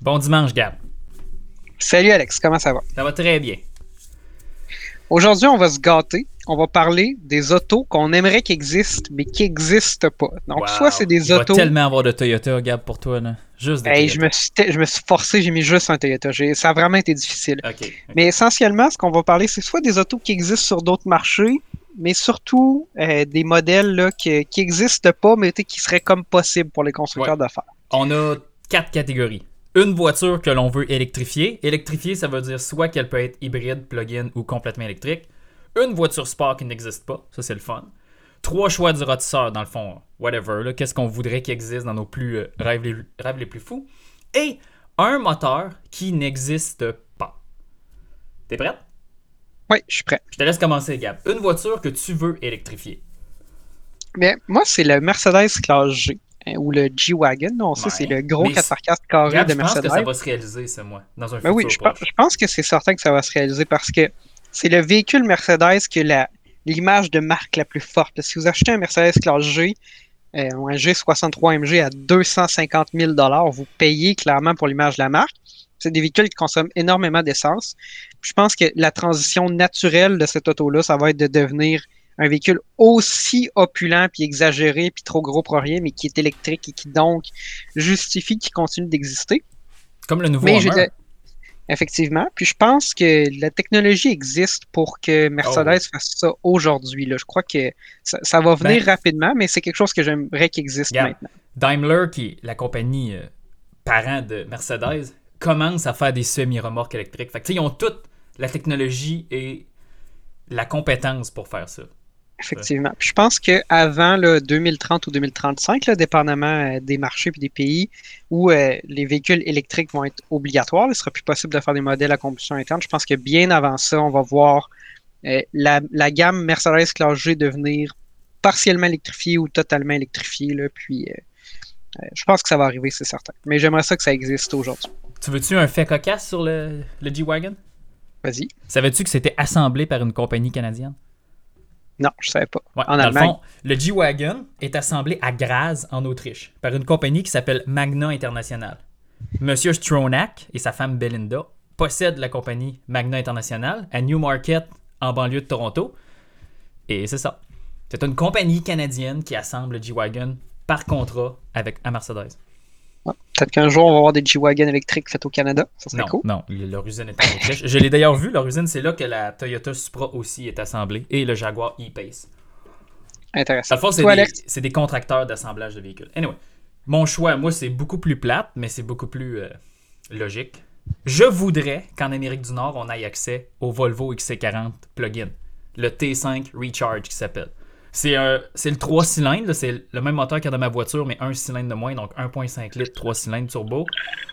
Bon dimanche, Gab. Salut Alex, comment ça va? Ça va très bien. Aujourd'hui, on va se gâter. On va parler des autos qu'on aimerait qu'ils existent, mais qui n'existent pas. Donc, Wow. soit c'est des Il autos. va tellement avoir de Toyota, Gab, pour toi, là. Juste des Hey, je, me suis, je me suis forcé, j'ai mis juste un Toyota. Ça a vraiment été difficile. Mais essentiellement, ce qu'on va parler, c'est soit des autos qui existent sur d'autres marchés, mais surtout euh, des modèles là, qui n'existent pas, mais qui seraient comme possibles pour les constructeurs de faire. On a quatre catégories. Une voiture que l'on veut électrifier. Électrifier, ça veut dire soit qu'elle peut être hybride, plug-in ou complètement électrique. Une voiture sport qui n'existe pas. Ça, c'est le fun. Trois choix du rôtisseur, dans le fond, whatever. Qu'est-ce qu'on voudrait qu'il existe dans nos plus euh, rêves, les, rêves les plus fous? Et un moteur qui n'existe pas. T'es prête? Oui, je suis prêt. Je te laisse commencer, Gab. Une voiture que tu veux électrifier. Moi, c'est le Mercedes Classe G. hein, ou le G-Wagon. On sait, Ouais. c'est le gros Mais 4x4 carré Gab, de je pense que Mercedes. ça va se réaliser, ce mois, dans un Ben futur oui, je pense, je pense que c'est certain que ça va se réaliser parce que c'est le véhicule Mercedes qui a l'image de marque la plus forte. Si vous achetez un Mercedes classe G, euh, ou un G63 MG à 250 000 vous payez clairement pour l'image de la marque. C'est des véhicules qui consomment énormément d'essence. Je pense que la transition naturelle de cette auto-là, ça va être de devenir un véhicule aussi opulent puis exagéré puis trop gros pour rien, mais qui est électrique et qui donc justifie qu'il continue d'exister. Comme le nouveau Mais Hummer. effectivement. Puis je pense que la technologie existe pour que Mercedes Oh. fasse ça aujourd'hui. Je crois que ça, ça va venir rapidement, mais c'est quelque chose que j'aimerais qu'il existe Ben, maintenant. Daimler, qui est la compagnie euh, parent de Mercedes, commence à faire des semi-remorques électriques. Fait que, ils ont toute la technologie et la compétence pour faire ça. Effectivement. Puis je pense qu'avant 2030 ou 2035, là, dépendamment euh, des marchés et des pays où euh, les véhicules électriques vont être obligatoires, il ne sera plus possible de faire des modèles à combustion interne. Je pense que bien avant ça, on va voir euh, la, la gamme Mercedes Classe G devenir partiellement électrifiée ou totalement électrifiée. Là, puis je pense que ça va arriver, c'est certain. Mais j'aimerais ça que ça existe aujourd'hui. Tu veux-tu un fait cocasse sur le, le G-Wagon? Vas-y. Savais-tu que c'était assemblé par une compagnie canadienne? Non, je ne savais pas. Ouais, En dans Allemagne. le fond, le G-Wagon est assemblé à Graz, en Autriche, par une compagnie qui s'appelle Magna International. Monsieur Stronach et sa femme Belinda possèdent la compagnie Magna International à Newmarket, en banlieue de Toronto. Et c'est ça. C'est une compagnie canadienne qui assemble le G-Wagon par contrat avec à Mercedes. Peut-être qu'un jour, on va avoir des G-Wagon électriques faits au Canada. Ça serait Non, cool. non, leur usine est en Autriche. Je l'ai d'ailleurs vu, leur usine, c'est là que la Toyota Supra aussi est assemblée et le Jaguar E-Pace. Intéressant. Dans c'est des, des contracteurs d'assemblage de véhicules. Anyway, mon choix, moi, c'est beaucoup plus plate, mais c'est beaucoup plus euh, logique. Je voudrais qu'en Amérique du Nord, on ait accès au Volvo XC40 plug-in. Le T5 Recharge qui s'appelle. C'est c'est le 3 cylindres, c'est le même moteur qu'il y a dans ma voiture, mais un cylindre de moins, donc 1.5 litres, 3 cylindres turbo.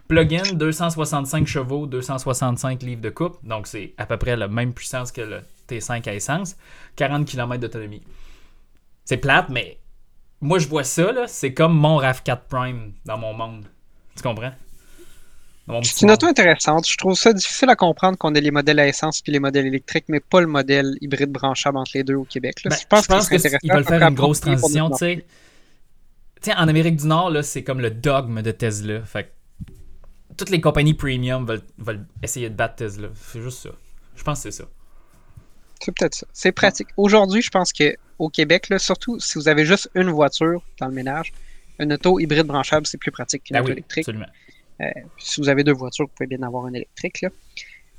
Plug-in, 265 chevaux, 265 livres de coupe, donc c'est à peu près la même puissance que le T5 à essence, 40 km d'autonomie. C'est plate, mais moi je vois ça, c'est comme mon RAV4 Prime dans mon monde. Tu comprends? C'est une auto intéressante. Je trouve ça difficile à comprendre qu'on ait les modèles à essence puis les modèles électriques, mais pas le modèle hybride branchable entre les deux au Québec. là. Ben, je pense, je pense que, que c'est s- ils intéressant veulent faire une grosse transition, notre tu sais. Tu sais, en Amérique du Nord, c'est comme le dogme de Tesla. Fait que toutes les compagnies premium veulent, veulent essayer de battre Tesla. C'est juste ça. Je pense que c'est ça. C'est peut-être ça. C'est pratique. Aujourd'hui, je pense que au Québec, là, surtout si vous avez juste une voiture dans le ménage, une auto hybride branchable, c'est plus pratique qu'une Ah auto oui, électrique. absolument. Si vous avez deux voitures, vous pouvez bien avoir une électrique. là.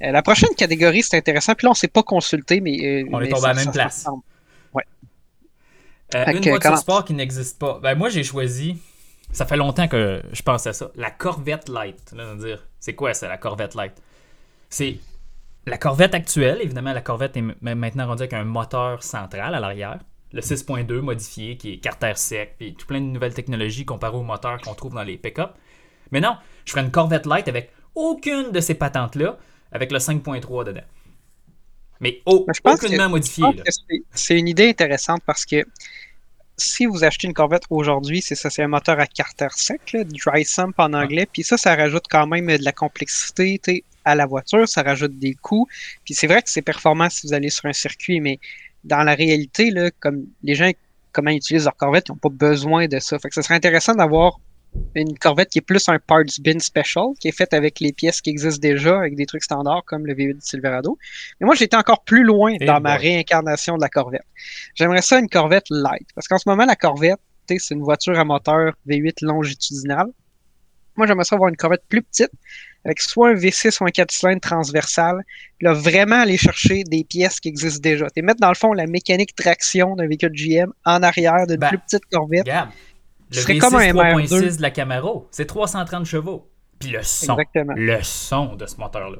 Euh, la prochaine catégorie, c'est intéressant. Puis là, on ne s'est pas consulté, mais. euh, On est tombé ça- à la même place. Euh, Fait une voiture comment- sport qui n'existe pas. Ben, moi, j'ai choisi. Ça fait longtemps que je pense à ça. La Corvette Light. Là, on va dire, c'est quoi ça, la Corvette Light? C'est la Corvette actuelle. Évidemment, la Corvette est maintenant rendue avec un moteur central à l'arrière. Le 6.2 modifié, qui est carter sec, puis tout plein de nouvelles technologies comparées au moteur qu'on trouve dans les pick-up. Mais non, je ferais une Corvette Light avec aucune de ces patentes-là, avec le 5.3 dedans. Mais au- je pense aucunement que- modifié. C'est- une idée intéressante parce que si vous achetez une Corvette aujourd'hui, c'est ça, c'est un moteur à carter sec, là, dry sump en anglais, puis ça, ça rajoute quand même de la complexité à la voiture, ça rajoute des coûts, puis c'est vrai que c'est performant si vous allez sur un circuit, mais dans la réalité, là, comme les gens comment ils utilisent leur Corvette, ils n'ont pas besoin de ça. Fait que ce serait intéressant d'avoir une Corvette qui est plus un parts bin special, qui est faite avec les pièces qui existent déjà, avec des trucs standards comme le V8 Silverado. Mais moi, j'étais encore plus loin Eh dans ma réincarnation de la Corvette. J'aimerais ça une Corvette light. Parce qu'en ce moment, la Corvette, tu sais, c'est une voiture à moteur V8 longitudinal. Moi, j'aimerais ça avoir une Corvette plus petite, avec soit un V6 ou un 4 cylindres transversal. Puis Là, vraiment aller chercher des pièces qui existent déjà. Tu mettre dans le fond la mécanique traction d'un véhicule GM en arrière d'une Ben, plus petite Corvette. Le Ce serait V6 comme un 3.6 MR2. de la Camaro, c'est 330 chevaux. Puis le son. Exactement. Le son de ce moteur-là.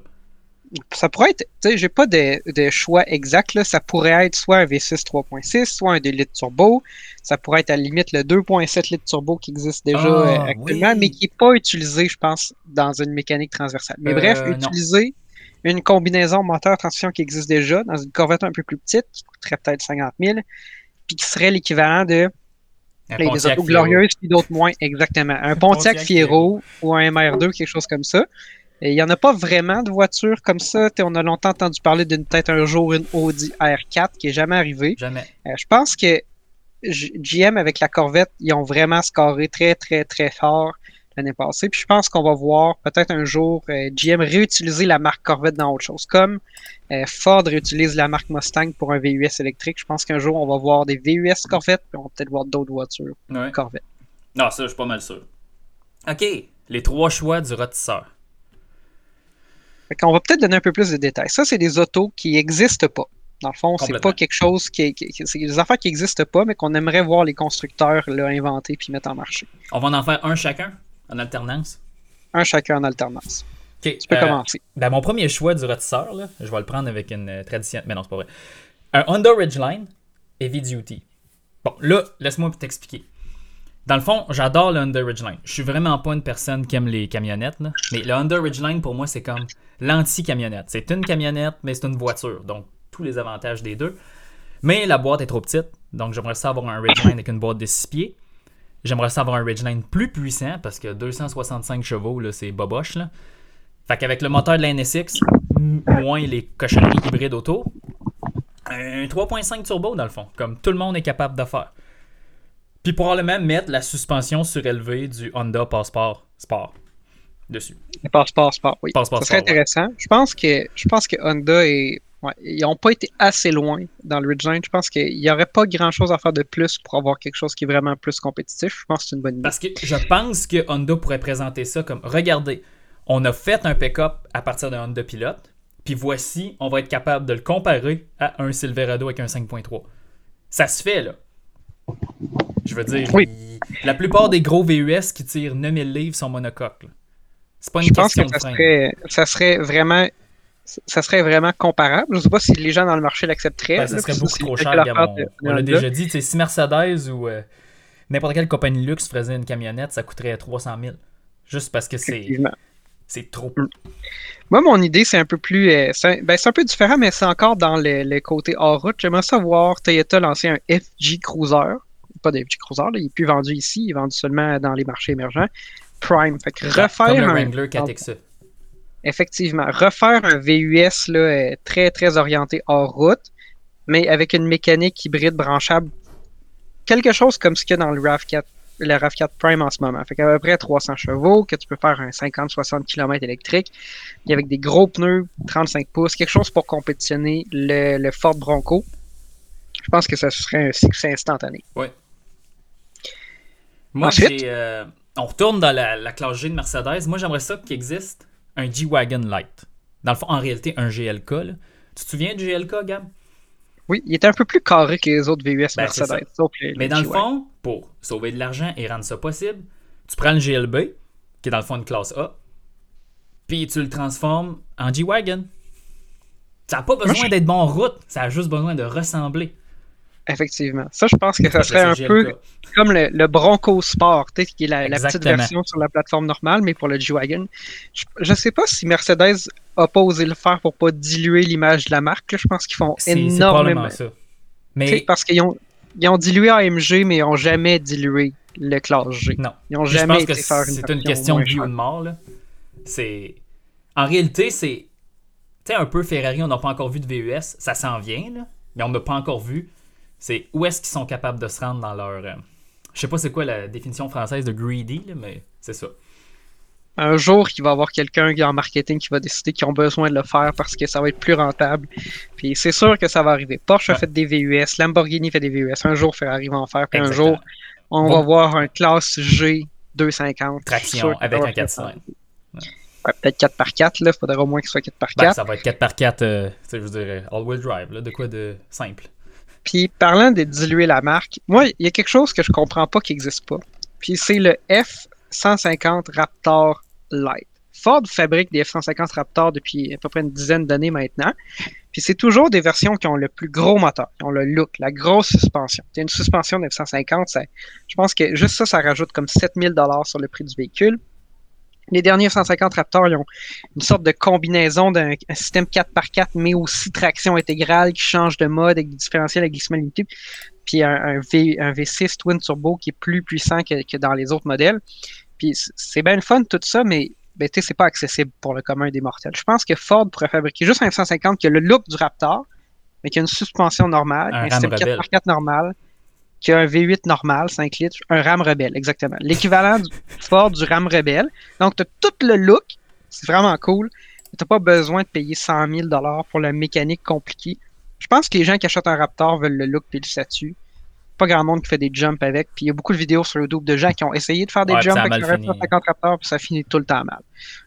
ça pourrait être, tu sais, j'ai pas de, de choix exact, là. Ça pourrait être soit un V6 3.6, soit un 2 litres turbo. Ça pourrait être à la limite le 2.7 litres turbo qui existe déjà Ah, euh, actuellement, oui. mais qui n'est pas utilisé, je pense, dans une mécanique transversale. Mais Euh, bref, non. utiliser une combinaison moteur-transmission qui existe déjà dans une Corvette un peu plus petite, qui coûterait peut-être 50 000, puis qui serait l'équivalent de il y a des autos glorieuses puis d'autres moins, exactement. Un Pontiac Pontiac Fiero ou un MR2, quelque chose comme ça. Et il n'y en a pas vraiment de voitures comme ça. T'sais, on a longtemps entendu parler d'une peut-être un jour une Audi R4 qui est jamais arrivée. Jamais. Euh, je pense que GM avec la Corvette, ils ont vraiment scoré très très très fort l'année passée. Puis je pense qu'on va voir peut-être un jour euh, GM réutiliser la marque Corvette dans autre chose. Comme euh, Ford réutilise la marque Mustang pour un VUS électrique. Je pense qu'un jour on va voir des VUS Corvette, puis on va peut-être voir d'autres voitures Ouais. Corvette. Non, ça, je suis pas mal sûr. OK. Les trois choix du rôtisseur. Qu'on va peut-être donner un peu plus de détails. Ça, c'est des autos qui n'existent pas. Dans le fond, c'est pas quelque chose qui, c'est des affaires qui n'existent pas, mais qu'on aimerait voir les constructeurs là, inventer puis mettre en marché. On va en faire un chacun, en alternance? Un chacun en alternance. Tu peux euh, commencer. ben, mon premier choix du rôtisseur, là, je vais le prendre avec une euh, tradition. Mais non, c'est pas vrai. Un Honda Ridgeline Heavy Duty. Bon, là, laisse-moi t'expliquer. Dans le fond, j'adore le Honda Ridgeline. Je suis vraiment pas une personne qui aime les camionnettes, là. mais le Honda Ridgeline, pour moi, c'est comme l'anti-camionnette. C'est une camionnette, mais c'est une voiture. Donc, tous les avantages des deux. Mais la boîte est trop petite. Donc, j'aimerais ça avoir un Ridgeline avec une boîte de 6 pieds. J'aimerais ça avoir un Ridgeline plus puissant parce que 265 chevaux, c'est boboche. Là. Fait qu'avec le moteur de la NSX, moins les cochonneries hybrides autour, un 3.5 turbo dans le fond, comme tout le monde est capable de faire. Puis probablement mettre la suspension surélevée du Honda Passport Sport dessus. Le passeport sport, oui. Passeport ça serait sport, ouais. intéressant. Je pense que je pense que Honda est. ouais, ils n'ont pas été assez loin dans le Ridgeline. Je pense qu'il n'y aurait pas grand chose à faire de plus pour avoir quelque chose qui est vraiment plus compétitif. Je pense que c'est une bonne idée. Parce que je pense que Honda pourrait présenter ça comme regardez, on a fait un pick-up à partir d'un Honda Pilote, puis voici, on va être capable de le comparer à un Silverado avec un 5.3. Ça se fait là. Je veux dire, Oui. il- la plupart des gros VUS qui tirent 9000 livres sont monocoques. C'est pas une Je pense question que de ça serait, ça serait vraiment. Ça serait vraiment comparable. Je ne sais pas si les gens dans le marché l'accepteraient. Ben, ça serait beaucoup trop cher. regarde, de- on l'a déjà dit, si Mercedes ou euh, n'importe quelle compagnie luxe faisait une camionnette, ça coûterait 300 000. Juste parce que c'est c'est trop. Moi, mon idée, c'est un peu plus. euh, c'est un, ben, c'est un peu différent, mais c'est encore dans le, le côté hors route. J'aimerais savoir Toyota lancer un FG Cruiser. Pas de FG Cruiser, là, il est plus vendu ici, il est vendu seulement dans les marchés émergents. Prime. Fait que refaire Comme le un, Wrangler 4XE. Effectivement, refaire un VUS là, euh, très très orienté hors route, mais avec une mécanique hybride branchable, quelque chose comme ce qu'il y a dans le RAV4, le RAV4 Prime en ce moment. Fait qu'à peu près 300 chevaux, que tu peux faire un 50-60 km électrique, et avec des gros pneus 35 pouces, quelque chose pour compétitionner le, le Ford Bronco. Je pense que ça serait un succès instantané. Moi, Ensuite? j'ai, euh, on retourne dans la, la classe G de Mercedes. Moi, j'aimerais ça qu'il existe un G-Wagon Light. Dans le fond, en réalité, un GLK. là. Tu te souviens du GLK, Gab? Oui, il était un peu plus carré que les autres VUS Ben, Mercedes. Mais dans le fond, pour sauver de l'argent et rendre ça possible, tu prends le GLB, qui est dans le fond une classe A, puis tu le transformes en G-Wagon. Ça n'a pas besoin d'être bon en route, ça a juste besoin de ressembler. Effectivement. Ça, je pense que ça serait un peu comme le, le Bronco Sport, qui est la, la petite version sur la plateforme normale, mais pour le G-Wagon. Je ne sais pas si Mercedes a pas osé le faire pour pas diluer l'image de la marque. Je pense qu'ils font énormément. ça. Mais Parce qu'ils ont, ils ont dilué AMG, mais ils n'ont jamais dilué le classe G. non. Ils Je jamais que été faire une c'est une question de vie ou de mort. là. C'est... En réalité, c'est. Tu sais, un peu Ferrari, on n'a pas encore vu de VUS. Ça s'en vient, là, mais on n'a pas encore vu C'est où est-ce qu'ils sont capables de se rendre dans leur. euh, Je sais pas c'est quoi la définition française de greedy, là, mais c'est ça. Un jour, il va y avoir quelqu'un qui est en marketing qui va décider qu'ils ont besoin de le faire parce que ça va être plus rentable. Puis c'est sûr que ça va arriver. Porsche a fait des VUS, Lamborghini fait des VUS. Un jour, Ferrari va en faire. Puis un jour, on Bon. va voir un classe G 250. Traction avec un faire 4 cylindres. Ouais, peut-être 4x4, là. Faudrait au moins qu'il soit 4x4. Ben, ça va être 4x4, euh, je veux dire, euh, all-wheel drive, là, de quoi de simple? Puis parlant de diluer la marque, moi, il y a quelque chose que je comprends pas qui n'existe pas. Puis c'est le F-150 Raptor Light. Ford fabrique des F-150 Raptor depuis à peu près une dizaine d'années maintenant. Puis c'est toujours des versions qui ont le plus gros moteur, qui ont le look, la grosse suspension. C'est une suspension de F-150, ça- je pense que juste ça, ça rajoute comme 7000 dollars sur le prix du véhicule. Les derniers 150 Raptor, ils ont une sorte de combinaison d'un un système 4x4, mais aussi traction intégrale qui change de mode avec des différentiels à glissement limité, puis un, un v, un V6 Twin Turbo qui est plus puissant que, que dans les autres modèles. Puis c'est bien le fun tout ça, mais ben, tu sais, c'est pas accessible pour le commun des mortels. Je pense que Ford pourrait fabriquer juste un F-150 qui a le look du Raptor, mais qui a une suspension normale, Un système Rebelle. 4x4 normal, qui a un V8 normal, 5 litres, un Ram Rebelle, exactement. L'équivalent du Ford du Ram Rebelle. Donc, tu as tout le look, c'est vraiment cool. Tu pas besoin de payer 100 000 pour la mécanique compliquée. Je pense que les gens qui achètent un Raptor veulent le look et le statut. Pas grand monde qui fait des jumps avec. Puis il y a beaucoup de vidéos sur YouTube de gens qui ont essayé de faire des Ouais, puis jumps avec un fini. 50 Raptor, puis ça finit tout le temps mal.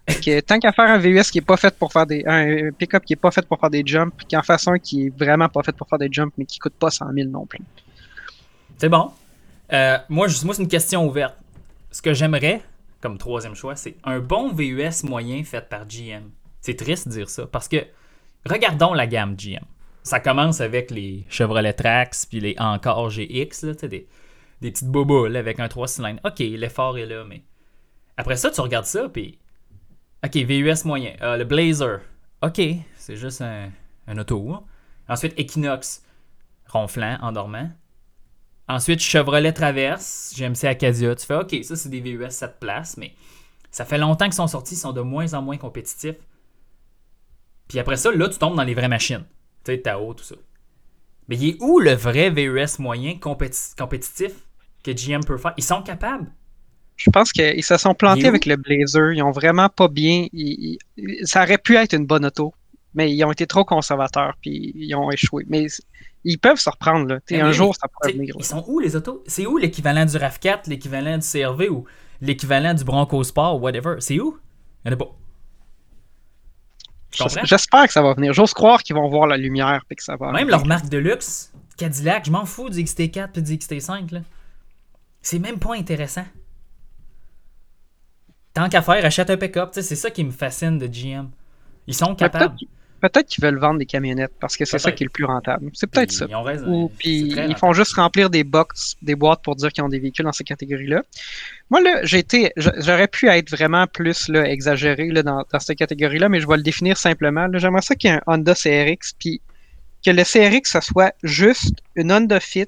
Que, tant qu'à faire un VUS qui est pas fait pour faire des. un pick-up qui est pas fait pour faire des jumps, puis qu'il en fasse un qui est vraiment pas fait pour faire des jumps, mais qui coûte pas 100 000 non plus. C'est bon. Euh, moi, je- moi c'est une question ouverte. Ce que j'aimerais, comme troisième choix, c'est un bon VUS moyen fait par GM. C'est triste de dire ça, parce que regardons la gamme GM. Ça commence avec les Chevrolet Trax, puis les Encore GX, là, des, des petites boboules avec un 3 cylindres. Ok, l'effort est là, mais... Après ça, tu regardes ça, puis... Ok, VUS moyen. Euh, le Blazer. Ok, c'est juste un, un auto. hein. Ensuite, Equinox. Ronflant, endormant. Ensuite, Chevrolet Traverse, GMC Acadia. Tu fais, OK, ça, c'est des VUS 7 places, mais ça fait longtemps qu'ils sont sortis, ils sont de moins en moins compétitifs. Puis après ça, là, tu tombes dans les vraies machines. Tu sais, Tao, tout ça. Mais il est où le vrai VUS moyen compéti- compétitif que GM peut faire? Ils sont capables. Je pense qu'ils se sont plantés avec le Blazer. Ils ont vraiment pas bien. ils- ils- ça aurait pu être une bonne auto, mais ils ont été trop conservateurs, puis ils ont échoué. Mais ils peuvent se reprendre. Là. Mais un jour, ça pourrait venir. Ils sont où les autos? C'est où l'équivalent du RAV4, l'équivalent du CRV ou l'équivalent du Bronco Sport, whatever? C'est où? Il n'y en a pas. J'espère que ça va venir. J'ose croire qu'ils vont voir la lumière, puis que ça va. Même arriver. leur marque de luxe, Cadillac, je m'en fous du XT4 et du XT5. Là. C'est même pas intéressant. Tant qu'à faire, achète un pick-up. C'est ça qui me fascine de GM. Ils sont capables. Peut-être qu'ils veulent vendre des camionnettes parce que c'est ça qui est le plus rentable. C'est peut-être ça. Raison. Ou puis ils font juste remplir des box, des boîtes pour dire qu'ils ont des véhicules dans ces catégories-là. Moi là, j'ai été, j'- j'aurais pu être vraiment plus là, exagéré là, dans, dans cette catégorie-là, mais je vais le définir simplement. J'aimerais ça qu'il y ait un Honda CRX, puis que le CRX ce soit juste une Honda Fit,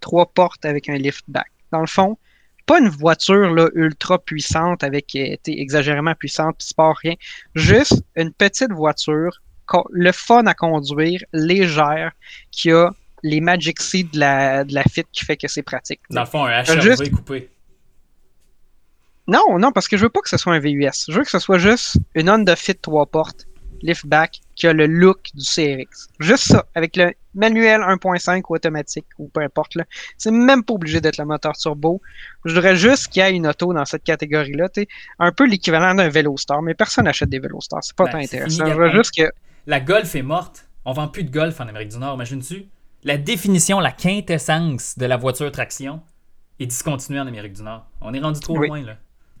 trois portes avec un liftback. Dans le fond, pas une voiture là, ultra puissante avec euh, exagérément puissante, sport, rien. Juste une petite voiture, le fun à conduire, légère, qui a les Magic Seeds de la, de la Fit qui fait que c'est pratique. Dans le fond, un HRV Juste- coupé. Non, non, parce que je veux pas que ce soit un VUS. Je veux que ce soit juste une Honda Fit 3 portes, liftback, qui a le look du CRX. Juste ça, avec le manuel 1.5 ou automatique, ou peu importe. là. C'est même pas obligé d'être le moteur turbo. Je voudrais juste qu'il y ait une auto dans cette catégorie-là. Un peu l'équivalent d'un Velostar, mais personne n'achète des Velostars. C'est pas Ben, tant intéressant. Je veux juste que La Golf est morte. On vend plus de Golf en Amérique du Nord, imagines-tu? La définition, la quintessence de la voiture traction est discontinuée en Amérique du Nord. On est rendu trop Oui. loin, là.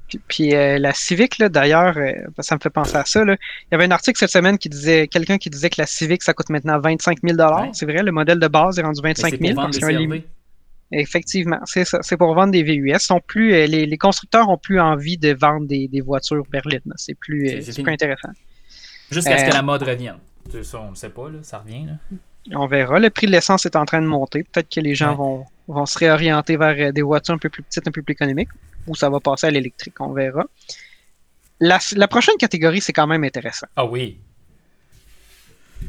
Puis, puis, euh, la Civic, d'ailleurs, euh, ça me fait penser à ça. Là. Il y avait un article cette semaine qui disait, quelqu'un qui disait que la Civic, ça coûte maintenant 25 000 Ouais. C'est vrai, le modèle de base est rendu Mais 25 c'est 000 pour vendre parce un Effectivement, c'est ça. C'est pour vendre des VUS. Sont plus, euh, les, les constructeurs ont plus envie de vendre des, des voitures berlines. C'est plus intéressant. Jusqu'à ce Euh, que la mode revienne. Ça, on ne sait pas, là. ça revient. Là. On verra. Le prix de l'essence est en train de monter. Peut-être que les gens Ouais. vont, vont se réorienter vers euh, des voitures un peu plus petites, un peu plus économiques, ou ça va passer à l'électrique. On verra. La, la prochaine catégorie, c'est quand même intéressant. Ah oui.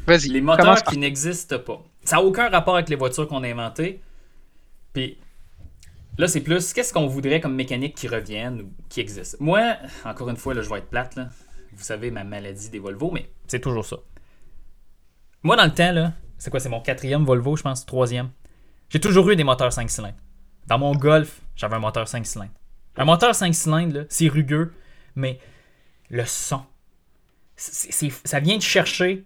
Vas-y. Les moteurs par- qui n'existent pas. Ça n'a aucun rapport avec les voitures qu'on a inventées. Puis là, c'est plus qu'est-ce qu'on voudrait comme mécanique qui revienne ou qui existe? Moi, encore une fois, là, je vais être plate. Là. Vous savez, ma maladie des Volvo, mais c'est toujours ça. Moi, dans le temps, là, c'est quoi C'est mon quatrième Volvo, je pense, troisième. J'ai toujours eu des moteurs 5 cylindres. Dans mon Golf, j'avais un moteur 5 cylindres. Un moteur 5 cylindres, là, c'est rugueux, mais le son, ça vient de chercher.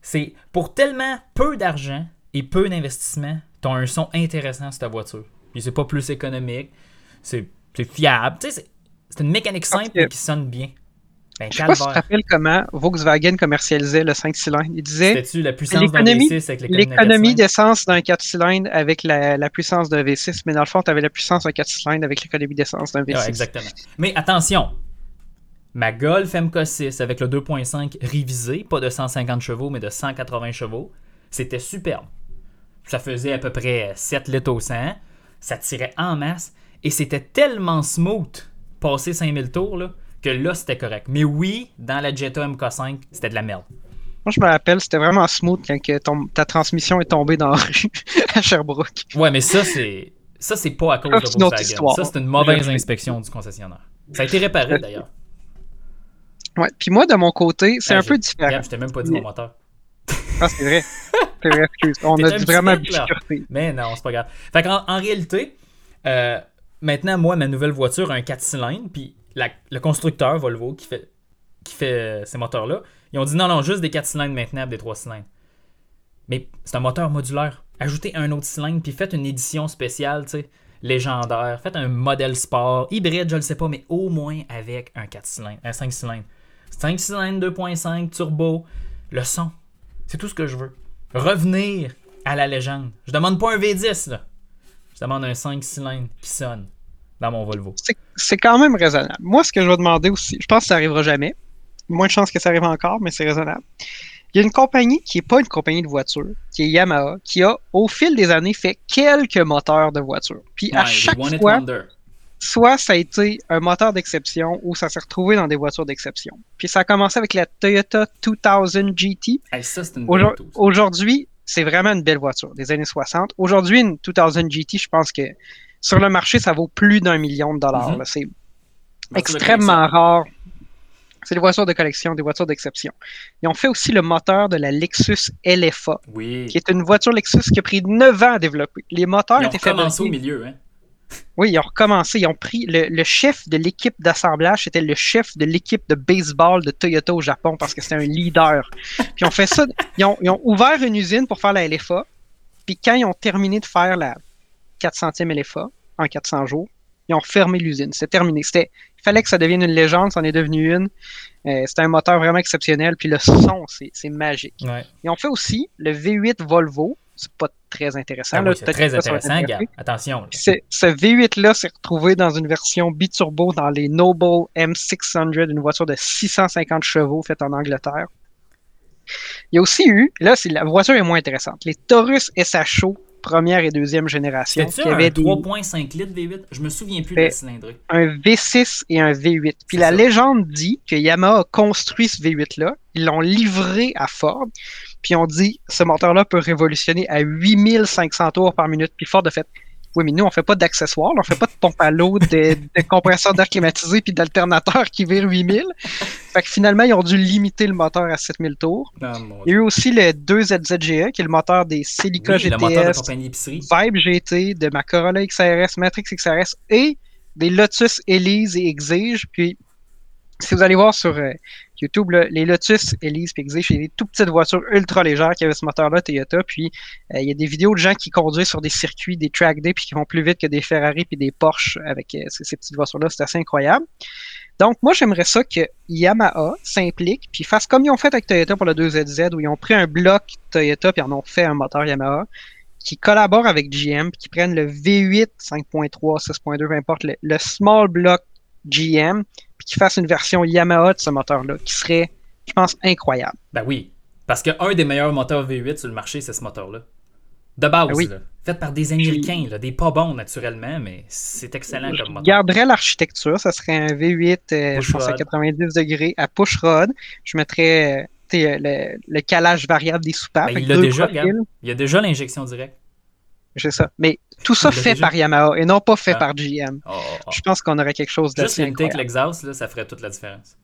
C'est pour tellement peu d'argent et peu d'investissement, tu as un son intéressant sur ta voiture. Puis c'est pas plus économique, c'est c'est fiable. Tu sais, c'est- une mécanique simple qui sonne bien. Ben, Je sais pas si tu te rappelles comment Volkswagen commercialisait le 5 cylindres. Il disait C'était-tu la puissance d'un l'économie- V6 avec l'économie d'un l'économie quatre d'essence d'un 4 cylindres avec la, la puissance d'un V6, mais dans le fond, tu avais la puissance d'un 4 cylindres avec l'économie d'essence d'un V6. Ouais, exactement. Mais attention, ma Golf MK6 avec le 2.5 révisé, pas de 150 chevaux, mais de 180 chevaux, c'était superbe. Ça faisait à peu près 7 litres au 100, ça tirait en masse, et c'était tellement smooth passer 5000 tours là, que là, c'était correct. Mais oui, dans la Jetta MK5, c'était de la merde. Moi, je me rappelle, c'était vraiment smooth quand que ton- ta transmission est tombée dans la rue à Sherbrooke. Ouais, mais ça, c'est ça c'est pas à cause Ça, de Volkswagen. histoire. Ça, c'est une mauvaise inspection du concessionnaire. Ça a été réparé d'ailleurs. Ouais. Puis moi, de mon côté, c'est Ah, un peu différent. Regarde, je t'ai même pas dit mon moteur. Ah, c'est vrai. C'est vrai, excuse. On T'es a dit vraiment. Mais non, c'est pas grave. Fait qu'en en réalité, euh, maintenant, moi, ma nouvelle voiture a un 4 cylindres, puis le constructeur Volvo qui fait, qui fait euh, ces moteurs-là, ils ont dit non, non, juste des 4 cylindres maintenant, des 3 cylindres. Mais c'est un moteur modulaire. Ajoutez un autre cylindre, puis faites une édition spéciale, tu sais, légendaire. Faites un modèle sport, hybride, je le sais pas, mais au moins avec un 4 cylindres, un 5 cylindres. 5 cylindres, 2.5, turbo, le son. C'est tout ce que je veux. Revenir à la légende. Je demande pas un V10, là. Je demande un 5 cylindres qui sonne dans mon Volvo. C'est- C'est quand même raisonnable. Moi, ce que je vais demander aussi, je pense que ça arrivera jamais. Moins de chances que ça arrive encore, mais c'est raisonnable. Il y a une compagnie qui n'est pas une compagnie de voiture, qui est Yamaha, qui a, au fil des années, fait quelques moteurs de voiture. Puis à chaque fois, soit ça a été un moteur d'exception ou ça s'est retrouvé dans des voitures d'exception. Puis ça a commencé avec la Toyota 2000 GT. Hey, Aujourd-. Aujourd'hui, c'est vraiment une belle voiture des années 60. Aujourd'hui, une 2000 GT, je pense que sur le marché, ça vaut plus d'un million de dollars. Mhm. C'est extrêmement rare. C'est des voitures de collection, des voitures d'exception. Ils ont fait aussi le moteur de la Lexus LFA. Oui. qui est une voiture Lexus qui a pris 9 ans à développer. Les moteurs Ils ont étaient commencé au milieu, hein. Oui, ils ont recommencé. Ils ont pris le, le chef de l'équipe d'assemblage, c'était le chef de l'équipe de baseball de Toyota au Japon parce que c'était un leader. Puis ils ont fait ça. Ils ont, ils ont ouvert une usine pour faire la LFA. Puis quand ils ont terminé de faire la 400e LFA en 400 jours, ils ont fermé l'usine. C'est terminé. C'était, il fallait que ça devienne une légende. Ça en est devenu une. Euh, c'était un moteur vraiment exceptionnel. Puis le son, c'est, magique. Ouais. Ils ont fait aussi le V8 Volvo. C'est pas très intéressant. Ah oui, c'est très intéressant, gars. Attention. ce, ce V8-là s'est retrouvé dans une version biturbo dans les Noble M600, une voiture de 650 chevaux faite en Angleterre. Il y a aussi eu, là, la voiture est moins intéressante, les Taurus SHO première et deuxième génération, C'était-tu qui un avaient des- 3.5 litres V8 Je me souviens plus de la cylindrée. un V6 et un V8. Puis la ça. légende dit que Yamaha a construit ce V8-là, ils l'ont livré à Ford, puis on dit ce moteur-là peut révolutionner à 8500 tours par minute. Puis Ford a fait oui, mais nous, on fait pas d'accessoires, on fait pas de pompe à l'eau, de, de compresseur d'air climatisé puis d'alternateur qui vire 8000. Fait que finalement, ils ont dû limiter le moteur à 7000 tours. Mon Il y a eu aussi le 2ZZGE, qui est le moteur des Celica Oui, le moteur de GTS, épicerie. Vibe GT, de ma Corolla XRS, Matrix XRS et des Lotus Elise et Exige. Puis, si vous allez voir sur euh, YouTube, les Lotus Elise Exige, c'est des tout petites voitures ultra légères qui avaient ce moteur-là, Toyota. Puis, euh, il y a des vidéos de gens qui conduisent sur des circuits, des track day, puis qui vont plus vite que des Ferrari puis des Porsche avec euh, ces, ces petites voitures-là. C'est assez incroyable. Donc, moi, j'aimerais ça que Yamaha s'implique, puis fasse comme ils ont fait avec Toyota pour le 2ZZ, où ils ont pris un bloc Toyota, puis en ont fait un moteur Yamaha qui collaborent avec GM, puis qui prennent le V8 5.3, 6.2, peu importe, le, le small block GM, puis qui fassent une version Yamaha de ce moteur-là, qui serait, je pense, incroyable. Ben oui. Parce qu'un des meilleurs moteurs V8 sur le marché, c'est ce moteur-là. De base, Ben oui. là. Fait par des Américains, là. Des pas bons, naturellement, mais c'est excellent Je comme moteur. garderais l'architecture, ça serait un V8, euh, je pense à Pushrod. 90 degrés à push rod. Je mettrais euh, le, le calage variable des soupapes. Ben, il a déjà. Il y a déjà l'injection directe. C'est ça. Mais tout ça fait déjà. par Yamaha et non pas fait Ah. par GM. Oh, oh, oh. Je pense qu'on aurait quelque chose Juste d'assez l'unité avec incroyable. l'exhaust, ça ferait toute la différence.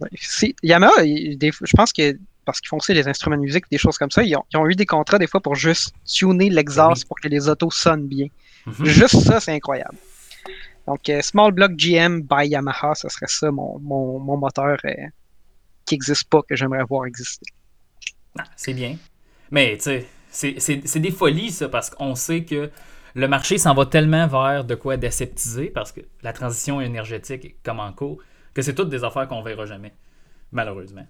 Ouais. Si- Yamaha, il- des- je pense que parce qu'ils font aussi les instruments de musique, des choses comme ça, ils ont, ils ont eu des contrats des fois pour juste tuner l'exhaust Oui. pour que les autos sonnent bien. Mhm. Juste ça, c'est incroyable. Donc, euh, Small Block GM by Yamaha, ce serait ça mon, mon, mon moteur euh, qui n'existe pas, que j'aimerais voir exister. Ah, c'est bien. Mais, tu sais, c'est des folies, ça, parce qu'on sait que le marché s'en va tellement vers de quoi d'aseptiser, parce que la transition énergétique est comme en cours, que c'est toutes des affaires qu'on verra jamais, malheureusement.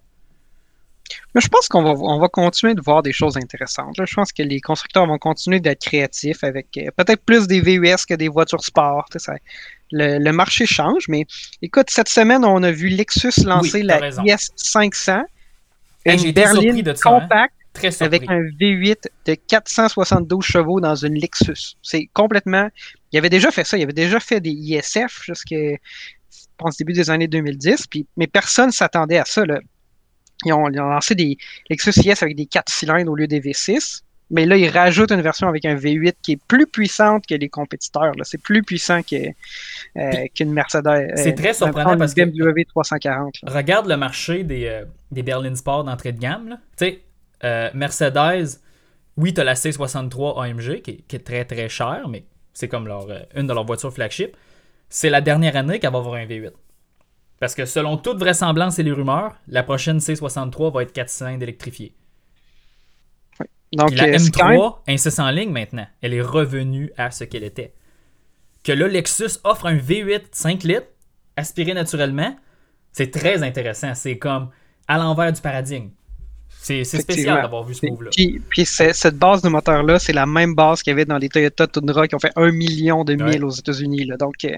Mais je pense qu'on va, on va continuer de voir des choses intéressantes. là. Je pense que les constructeurs vont continuer d'être créatifs avec euh, peut-être plus des VUS que des voitures sport. ça- le, le marché change, mais écoute, cette semaine, on a vu Lexus lancer Oui, la raison. IS 500, Hey, j'ai une berline de ça, hein. compacte Très surpris. avec un V8 de 472 chevaux dans une Lexus. C'est complètement. Il avait déjà fait ça. Il avait déjà fait des ISF jusqu'à, je pense, début des années 2010. Puis, mais personne ne s'attendait à ça. Là. Ils, ont, ils ont lancé des Lexus IS avec des 4 cylindres au lieu des V6. Mais là, ils rajoutent une version avec un V8 qui est plus puissante que les compétiteurs. C'est plus puissant que, euh, qu'une Mercedes. C'est euh, très surprenant parce que- BMW 340. là. Regarde le marché des, euh, des berlines sport d'entrée de gamme. Tu sais, euh, Mercedes, oui, tu as la C63 AMG qui est, qui est très très chère, mais c'est comme leur, euh, une de leurs voitures flagship. C'est la dernière année qu'elle va avoir un V8. Parce que selon toute vraisemblance et les rumeurs, la prochaine C63 va être 4 cylindres électrifiés. Donc, Puis la euh, c'est quand même- M3 insiste en ligne maintenant. Elle est revenue à ce qu'elle était. Que là, Lexus offre un V8 5 litres, aspiré naturellement, c'est très intéressant. C'est comme à l'envers du paradigme. C'est spécial d'avoir vu ce move-là. Puis, puis cette base de moteur-là, c'est la même base qu'il y avait dans les Toyota Tundra qui ont fait un million de Ouais. milles aux États-Unis. Donc, euh,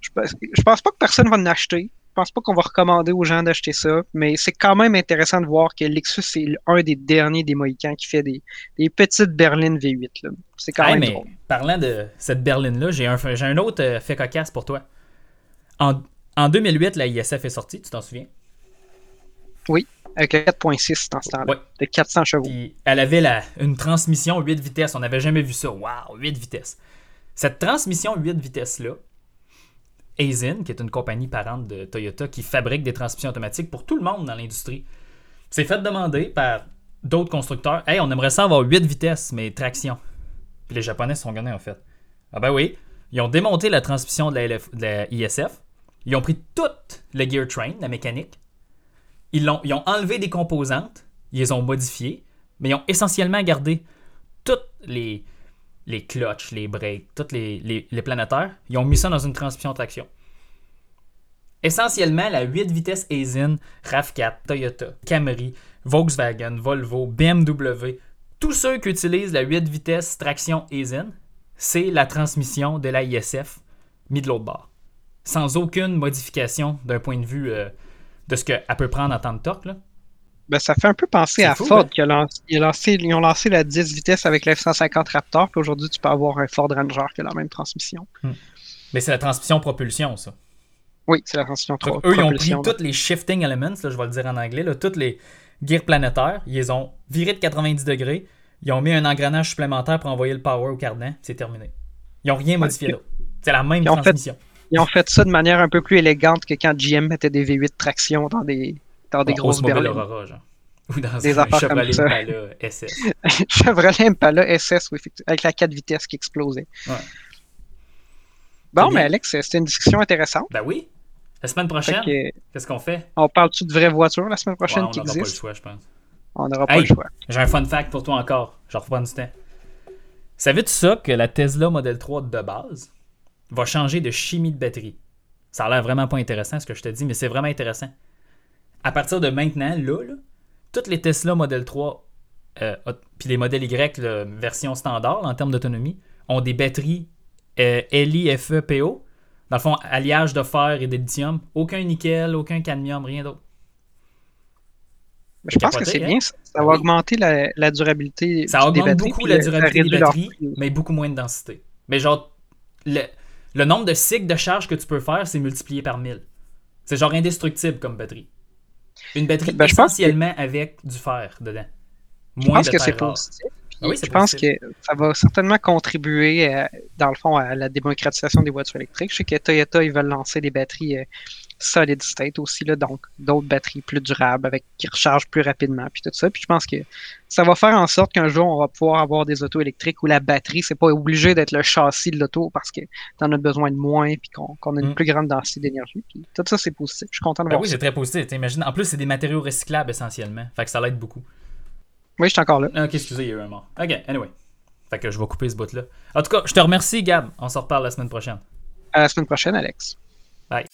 je, pense- je pense pas que personne va en acheter. Je pense pas qu'on va recommander aux gens d'acheter ça. Mais c'est quand même intéressant de voir que Lexus c'est un des derniers des Mohicans qui fait des, des petites berlines V8. là. C'est quand Hey, même mais drôle. parlant de cette berline-là, j'ai un, j'ai un autre euh, fait cocasse pour toi. En, en 2008, la ISF est sortie, tu t'en souviens? Avec un 4.6 dans ce temps-là. Ouais. De 400 chevaux. Elle avait la, une transmission 8 vitesses. On n'avait jamais vu ça. Waouh, 8 vitesses. Cette transmission 8 vitesses-là, Aisin, qui est une compagnie parente de Toyota qui fabrique des transmissions automatiques pour tout le monde dans l'industrie, s'est fait demander par d'autres constructeurs Hey, on aimerait ça avoir 8 vitesses, mais traction. Puis les Japonais sont gagnés en fait. Ah ben oui, ils ont démonté la transmission de la, LF de la ISF. Ils ont pris toute le gear train, la mécanique. Ils, ont enlevé des composantes, ils les ont modifiées, mais ils ont essentiellement gardé toutes les, les clutches, les brakes, tous les, les, les planétaires. Ils ont mis ça dans une transmission traction. Essentiellement, la 8 vitesses Aisin, RAV4, Toyota, Camry, Volkswagen, Volvo, BMW, tous ceux qui utilisent la 8 vitesses traction Aisin, c'est la transmission de la ISF mis de l'autre bord. Sans aucune modification d'un point de vue euh, de ce qu'elle peut prendre en temps de torque. Là. Ben, ça fait un peu penser à fou, Ford hein? qui a lancé, ils, ont lancé, ils ont lancé la 10 vitesses avec la F-150 Raptor, puis aujourd'hui tu peux avoir un Ford Ranger qui a la même transmission. Mais c'est la transmission propulsion, ça. Oui, c'est la transmission 3. Donc, eux, ils ont pris tous les shifting elements, là, je vais le dire en anglais, là, toutes les gears planétaires, ils les ont virés de 90 degrés, ils ont mis un engrenage supplémentaire pour envoyer le power au cardan, c'est terminé. Ils n'ont rien modifié là. C'est la même Ils ont fait- transmission. Ils ont fait ça de manière un peu plus élégante que quand GM mettait des V8 traction dans des, dans des Bon, grosses berlines. Aurora, genre. Ou dans Des un comme Chevrolet. Impala SS. Chevrolet Impala SS, oui, avec la 4 vitesses qui explosait. Ouais. Bon, mais. Alex, c'était une discussion intéressante. Ben oui. La semaine prochaine, que, qu'est-ce qu'on fait? on parle-tu de vraies voitures la semaine Ouais, prochaine on qui n'aura pas le existent? choix, je pense. On n'aura pas le choix. J'ai un fun fact pour toi encore. Je reprends du temps. Savais-tu ça que la Tesla Model 3 de base va changer de chimie de batterie? Ça a l'air vraiment pas intéressant ce que je te dis, mais c'est vraiment intéressant. À partir de maintenant, là, là, toutes les Tesla Model 3 euh, puis les modèles Y, version standard en termes d'autonomie, ont des batteries euh, LiFePO. Dans le fond, alliage de fer et de lithium. Aucun nickel, aucun cadmium, rien d'autre. Je pense que c'est hein? bien. Ça, ça va oui. augmenter la, la durabilité Ça des augmente batteries, beaucoup la durabilité des batteries, mais beaucoup moins de densité. Mais genre, le, le nombre de cycles de charge que tu peux faire, c'est multiplié par 1000. C'est genre indestructible comme batterie. Une batterie Ben, je essentiellement avec du fer dedans. Je Moins pense de que c'est. Ah oui, je pense que ça va certainement contribuer, euh, dans le fond, à la démocratisation des voitures électriques. Je sais que Toyota, ils veulent lancer des batteries euh, solid state aussi, là, donc d'autres batteries plus durables avec qui rechargent plus rapidement, puis tout ça. Puis je pense que ça va faire en sorte qu'un jour, on va pouvoir avoir des autos électriques où la batterie, c'est pas obligé d'être le châssis de l'auto parce que t'en as besoin de moins, puis qu'on a une Mm. plus grande densité d'énergie. Puis tout ça, c'est positif. Je suis content de Ben voir oui, ça. c'est très positif. T'imagines. En plus, c'est des matériaux recyclables essentiellement. Fait que ça l'aide beaucoup. Oui, je suis encore là. Ah, ok, excusez, il y a eu un mort. Ok, anyway. Fait que je vais couper ce bout-là. En tout cas, je te remercie, Gab. On se reparle la semaine prochaine. À la semaine prochaine, Alex. Bye.